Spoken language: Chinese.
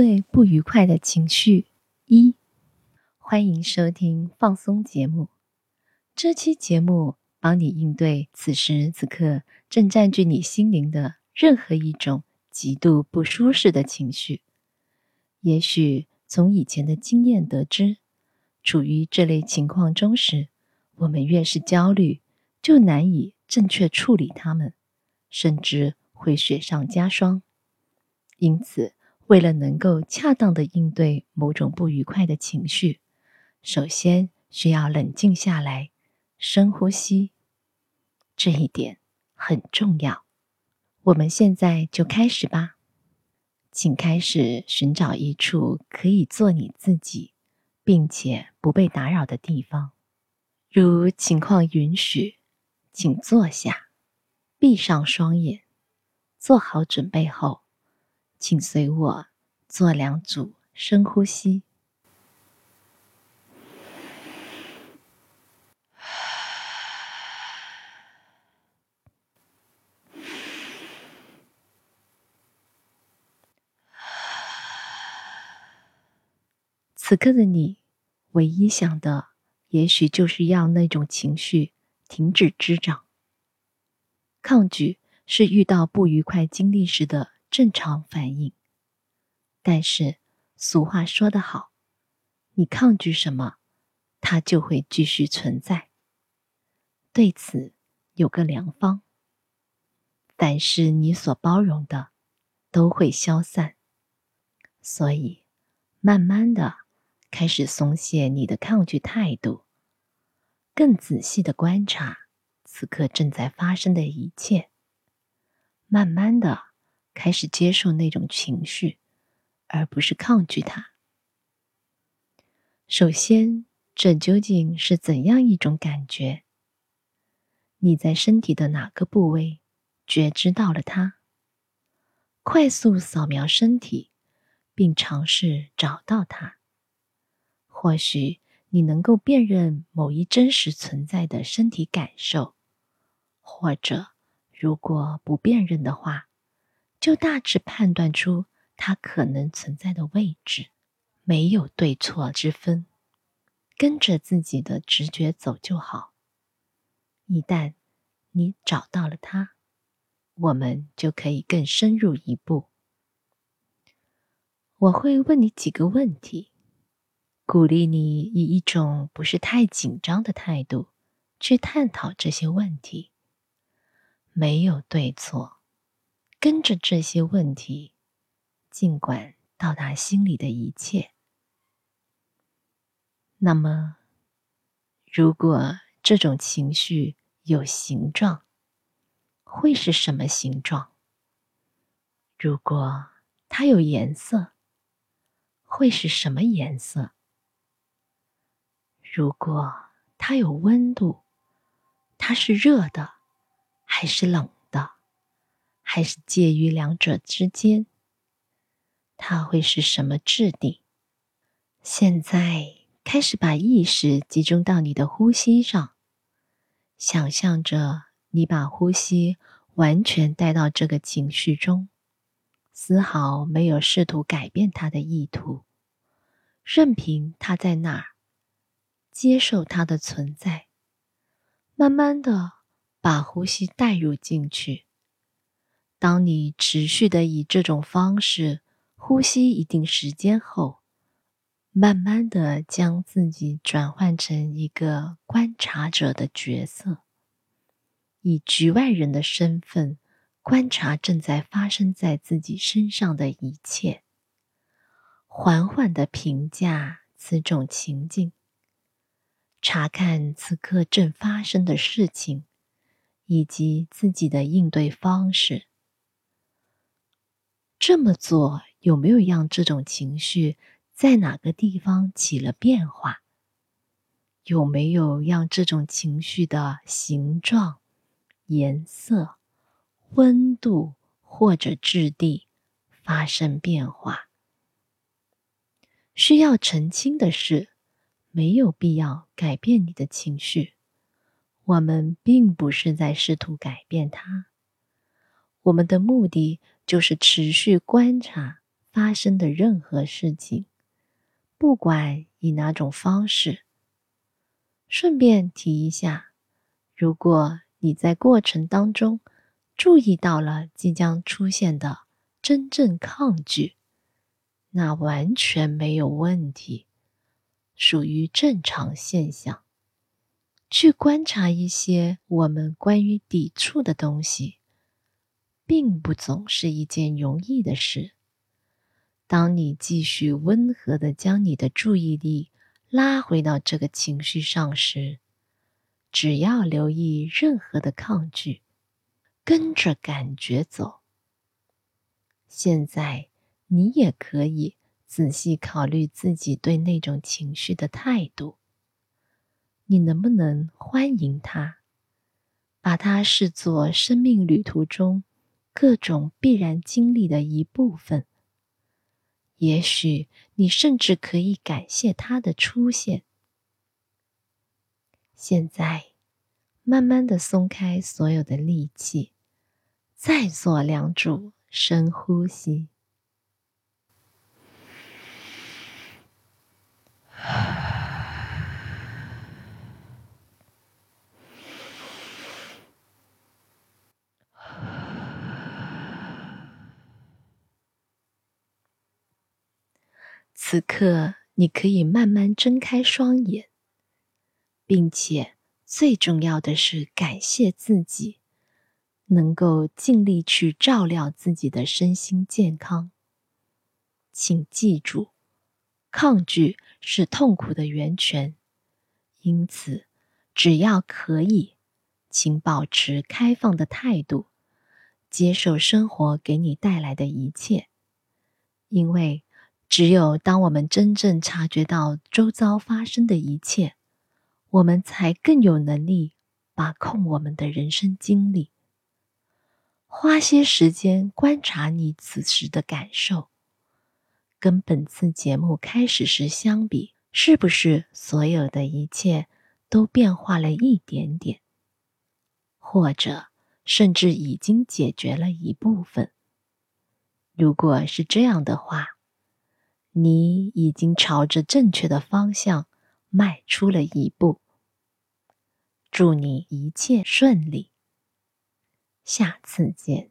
对不愉快的情绪一，欢迎收听放松节目。这期节目帮你应对此时此刻正占据你心灵的任何一种极度不舒适的情绪。也许从以前的经验得知，处于这类情况中时，我们越是焦虑，就难以正确处理它们，甚至会雪上加霜。因此，为了能够恰当的应对某种不愉快的情绪，首先需要冷静下来，深呼吸。这一点很重要。我们现在就开始吧，请开始寻找一处可以做你自己，并且不被打扰的地方。如情况允许，请坐下，闭上双眼，做好准备后。请随我做两组深呼吸。此刻的你，唯一想的，也许就是要那种情绪停止滋长。抗拒是遇到不愉快经历时的。正常反应，但是俗话说得好，你抗拒什么，它就会继续存在。对此有个良方：凡是你所包容的，都会消散。所以，慢慢的开始松懈你的抗拒态度，更仔细的观察此刻正在发生的一切，慢慢的。开始接受那种情绪，而不是抗拒它。首先，这究竟是怎样一种感觉？你在身体的哪个部位觉知到了它？快速扫描身体，并尝试找到它。或许你能够辨认某一真实存在的身体感受，或者如果不辨认的话。就大致判断出它可能存在的位置，没有对错之分，跟着自己的直觉走就好。一旦你找到了它，我们就可以更深入一步。我会问你几个问题，鼓励你以一种不是太紧张的态度去探讨这些问题，没有对错。跟着这些问题，尽管到达心里的一切。那么，如果这种情绪有形状，会是什么形状？如果它有颜色，会是什么颜色？如果它有温度，它是热的还是冷？还是介于两者之间，它会是什么质地？现在开始把意识集中到你的呼吸上，想象着你把呼吸完全带到这个情绪中，丝毫没有试图改变它的意图，任凭它在那儿，接受它的存在，慢慢的把呼吸带入进去。当你持续的以这种方式呼吸一定时间后，慢慢的将自己转换成一个观察者的角色，以局外人的身份观察正在发生在自己身上的一切，缓缓的评价此种情境，查看此刻正发生的事情，以及自己的应对方式。这么做有没有让这种情绪在哪个地方起了变化？有没有让这种情绪的形状、颜色、温度或者质地发生变化？需要澄清的是，没有必要改变你的情绪。我们并不是在试图改变它，我们的目的。就是持续观察发生的任何事情，不管以哪种方式。顺便提一下，如果你在过程当中注意到了即将出现的真正抗拒，那完全没有问题，属于正常现象。去观察一些我们关于抵触的东西，并不总是一件容易的事。当你继续温和的将你的注意力。拉回到这个情绪上时，只要留意任何的抗拒，跟着感觉走。现在你也可以仔细考虑自己对那种情绪的态度。你能不能欢迎它，把它视作生命旅途中各种必然经历的一部分？也许你甚至可以感谢他的出现。现在，慢慢的松开所有的力气，再做两组深呼吸。此刻，你可以慢慢睁开双眼，并且最重要的是感谢自己，能够尽力去照料自己的身心健康。请记住，抗拒是痛苦的源泉，因此，只要可以，请保持开放的态度，接受生活给你带来的一切，因为。只有当我们真正察觉到周遭发生的一切，我们才更有能力把控我们的人生经历。花些时间观察你此时的感受，跟本次节目开始时相比，是不是所有的一切都变化了一点点，或者甚至已经解决了一部分？如果是这样的话，你已经朝着正确的方向迈出了一步。祝你一切顺利，下次见。